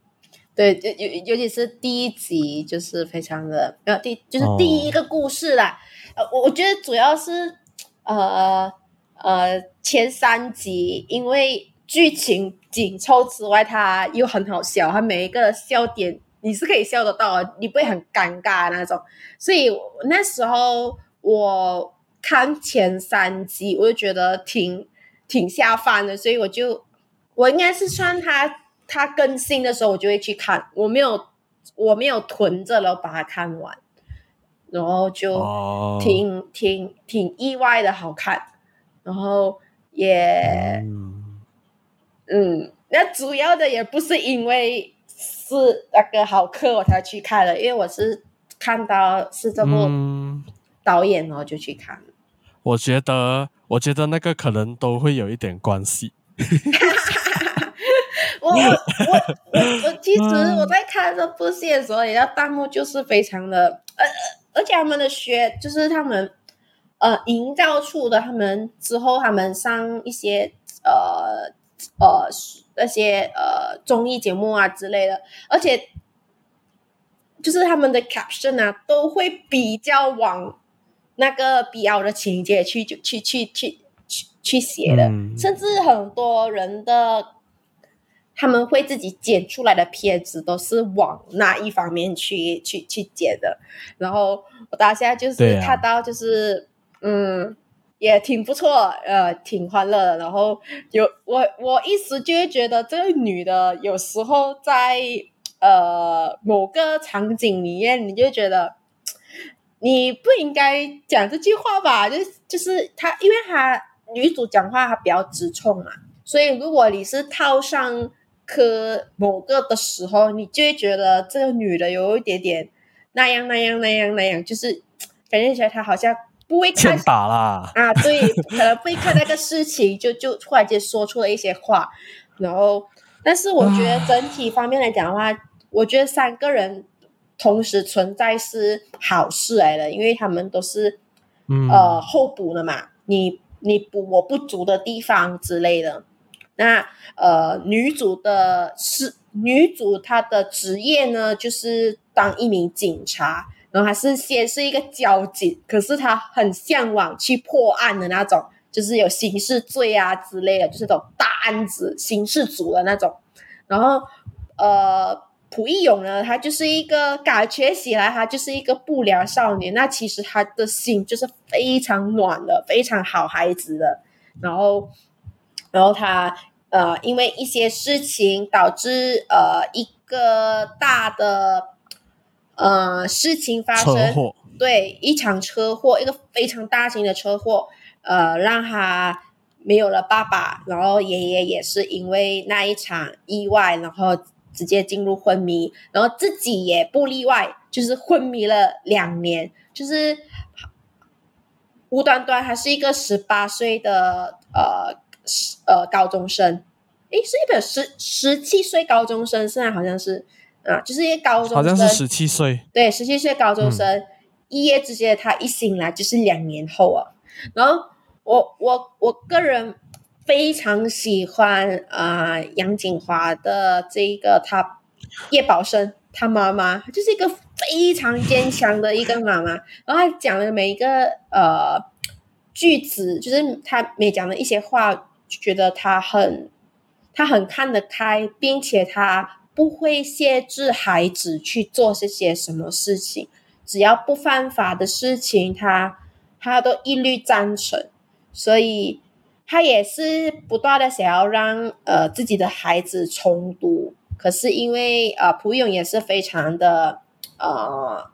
对，尤尤尤其是第一集，就是非常的，呃，第就是第一个故事啦。哦、呃，我我觉得主要是，呃呃，前三集因为剧情紧凑之外，它又很好笑，它每一个笑点。你是可以笑得到，你不会很尴尬那种。所以那时候我看前三集，我就觉得挺挺下饭的，所以我就我应该是算它它更新的时候，我就会去看。我没有我没有囤着了把它看完，然后就挺、oh. 挺挺意外的好看，然后也、mm. 嗯，那主要的也不是因为。是那个好客我才去看的，因为我是看到是这部导演，然后就去看。我觉得，我觉得那个可能都会有一点关系。*laughs* 我我我我其实我在看这部戏的时候，也要弹幕就是非常的，呃，而且他们的学就是他们呃营造出的他们之后他们上一些呃呃那些呃综艺节目啊之类的，而且就是他们的 caption 啊都会比较往那个 BL 的情节去就去去去去去写的，嗯、甚至很多人的。他们会自己剪出来的片子都是往那一方面去去去剪的，然后我当下就是看到就是、啊、嗯也挺不错，呃挺欢乐的，然后有我我一时就会觉得这个女的有时候在呃某个场景里面，你就觉得 *tsk* 你不应该讲这句话吧，就就是她，因为她女主讲话她比较直冲嘛，所以如果你是套上。磕某个的时候，你就会觉得这个女的有一点点那样那样那样那样，就是 *tsk* 感觉起来她好像不会看打啦。啊，对，可能不会看那个事情，就就突然间说出了一些话，然后，但是我觉得整体方面来讲的话，唉我觉得三个人同时存在是好事来的，因为他们都是、嗯、呃候补的嘛，你你补我不足的地方之类的。那呃，女主的是女主，她的职业呢，就是当一名警察，然后还是先是一个交警，可是他很向往去破案的那种，就是有刑事罪啊之类的，就是那种大案子、刑事组的那种。然后呃，蒲一勇呢，他就是一个感觉起来，他就是一个不良少年，那其实他的心就是非常暖的，非常好孩子的，然后。然后他呃，因为一些事情导致呃一个大的呃事情发生，对，一场车祸，一个非常大型的车祸，呃，让他没有了爸爸，然后爷爷也是因为那一场意外，然后直接进入昏迷，然后自己也不例外，就是昏迷了两年，就是无端端还是一个十八岁的呃。呃，高中生，诶，是一个十十七岁高中生，现在好像是啊，就是一个高中生，好像是十七岁，对，十七岁高中生，嗯、一夜之间他一醒来就是两年后啊。然后我我我个人非常喜欢啊、呃，杨景华的这个他叶宝生，他妈妈就是一个非常坚强的一个妈妈，然后他讲的每一个呃句子，就是他每讲的一些话。觉得他很，他很看得开，并且他不会限制孩子去做这些什么事情，只要不犯法的事情，他他都一律赞成。所以他也是不断的想要让呃自己的孩子重读，可是因为呃蒲勇也是非常的呃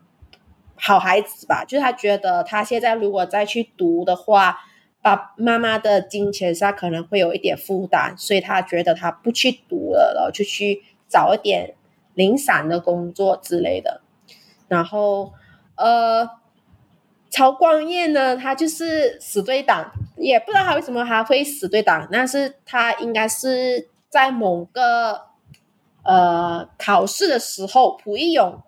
好孩子吧，就是他觉得他现在如果再去读的话。爸妈妈的金钱上可能会有一点负担，所以他觉得他不去读了，然后就去找一点零散的工作之类的。然后，呃，曹光彦呢，他就是死对党，也不知道他为什么他会死对党，但是他应该是在某个呃考试的时候，蒲一勇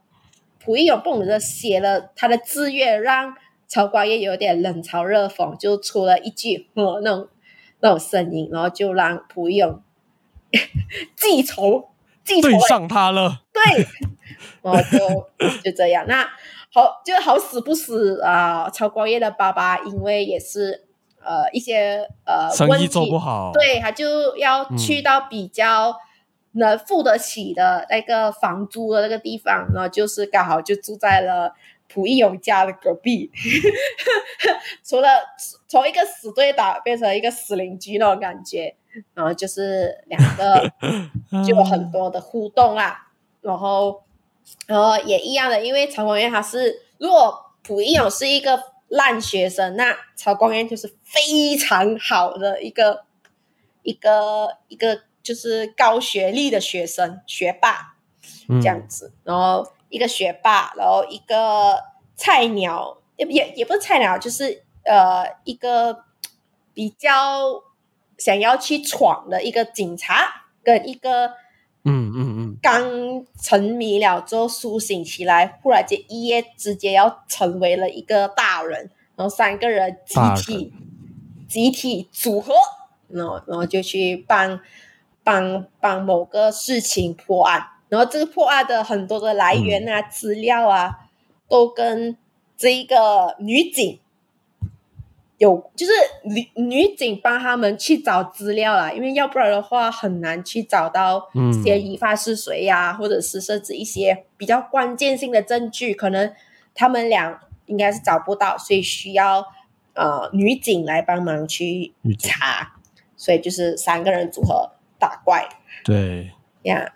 蒲一永蹦着写了他的志愿让。曹光彦有点冷嘲热讽，就出了一句“哦”那种那种声音，然后就让蒲勇 *laughs* 记仇，记仇对上他了。对，然 *laughs* 后就就这样。那好，就好死不死啊！曹光业的爸爸因为也是呃一些呃生意做不好，对，他就要去到比较能付得起的那个房租的那个地方，嗯、然后就是刚好就住在了。蒲一勇家的隔壁，*laughs* 除了从一个死对打变成一个死邻居那种感觉，然后就是两个 *laughs* 就有很多的互动啦，然后然后也一样的，因为曹光彦他是，如果蒲一勇是一个烂学生，那曹光彦就是非常好的一个一个一个就是高学历的学生学霸这样子，然后。一个学霸，然后一个菜鸟，也也也不是菜鸟，就是呃一个比较想要去闯的一个警察，跟一个嗯嗯嗯刚沉迷了之后苏醒起来，忽然间一夜之间要成为了一个大人，然后三个人集体集体组合，然后然后就去帮帮帮某个事情破案，然后这个破案的很多的来源啊、嗯、资料啊，都跟这一个女警。有，就是女女警帮他们去找资料啦，因为要不然的话很难去找到嫌疑犯是谁呀、啊，嗯、或者是设置一些比较关键性的证据，可能他们俩应该是找不到，所以需要呃女警来帮忙去查，所以就是三个人组合打怪。对呀.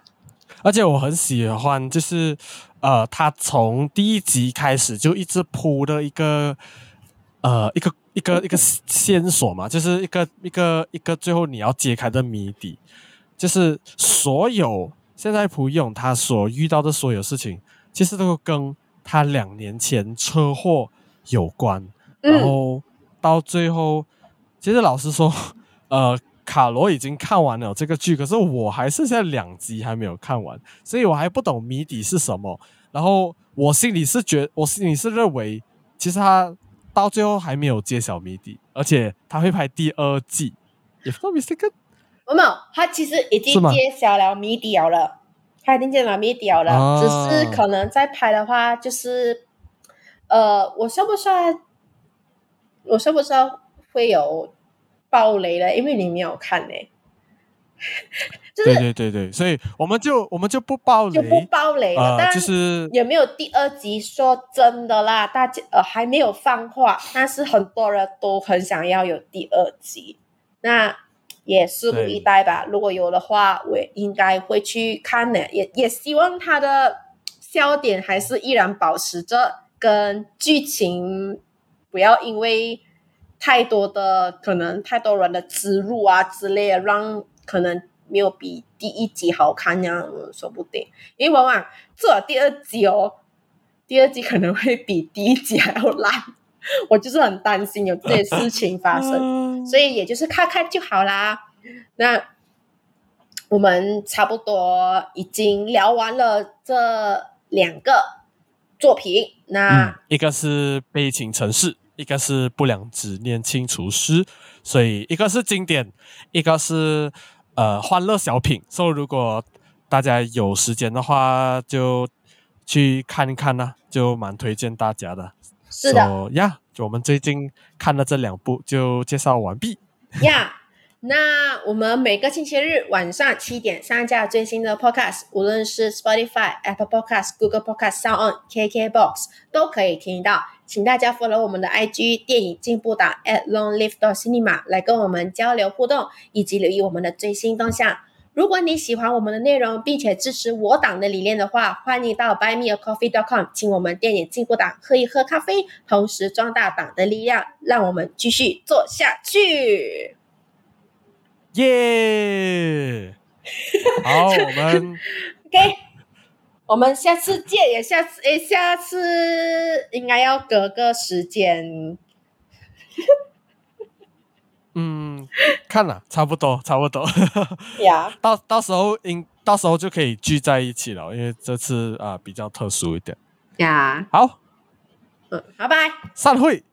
而且我很喜欢，就是呃，他从第一集开始就一直铺的一个呃一个。一个一个线索嘛，就是一个一个一个最后你要揭开的谜底，就是所有现在蒲一永他所遇到的所有事情，其实都跟他两年前车祸有关。然后到最后，其实老实说，*laughs* 呃，卡罗已经看完了这个剧，可是我还剩下两集还没有看完，所以我还不懂谜底是什么。然后我心里是觉，我心里是认为，其实他。到最后还没有揭晓谜底，而且他会拍第二季。If not mistaken，没有，他其实已经揭晓了谜底了，他已经揭晓了谜底了，啊、只是可能在拍的话，就是，呃，我算不算？我算不算会有暴雷了？因为你没有看呢。*laughs* 对对对对，所以我们就我们就不爆雷，就不爆雷了。呃、就是有没有第二集？说真的啦，大家呃还没有放话，但是很多人都很想要有第二集，那也拭目以待吧。如果有的话，我也应该会去看的。也也希望它的笑点还是依然保持着，跟剧情不要因为太多的可能太多人的植入啊之类的，让可能。没有比第一集好看呀，说不定，因为往往做了第二集哦，第二集可能会比第一集还要烂，*laughs* 我就是很担心有这些事情发生，所以也就是看看就好啦。那我们差不多已经聊完了这两个作品，那、嗯、一个是《悲情城市》，一个是《不良执念清除师》，所以一个是经典，一个是。呃，欢乐小品，所以如果大家有时间的话，就去看一看呢、啊，就蛮推荐大家的。是的呀，就我们最近看了这两部就介绍完毕。呀，那我们每个星期日晚上七点上架最新的 Podcast，无论是 Spotify、Apple Podcast、Google Podcast、Sound、KKBox 都可以听到。请大家 follow 我们的 IG 电影进步党 at Long Live the Cinema 来跟我们交流互动，以及留意我们的最新动向。如果你喜欢我们的内容，并且支持我党的理念的话，欢迎到 buymeacoffee.com 请我们电影进步党喝一喝咖啡，同时壮大党的力量，让我们继续做下去。耶！好，*laughs* 我们 OK。我们下次见，也下次诶，下次应该要隔个时间。*laughs* 嗯，看了，差不多，差不多。呀. *laughs* 到到时候应到时候就可以聚在一起了，因为这次啊、呃、比较特殊一点。呀，Yeah. 好，嗯，拜拜，散会。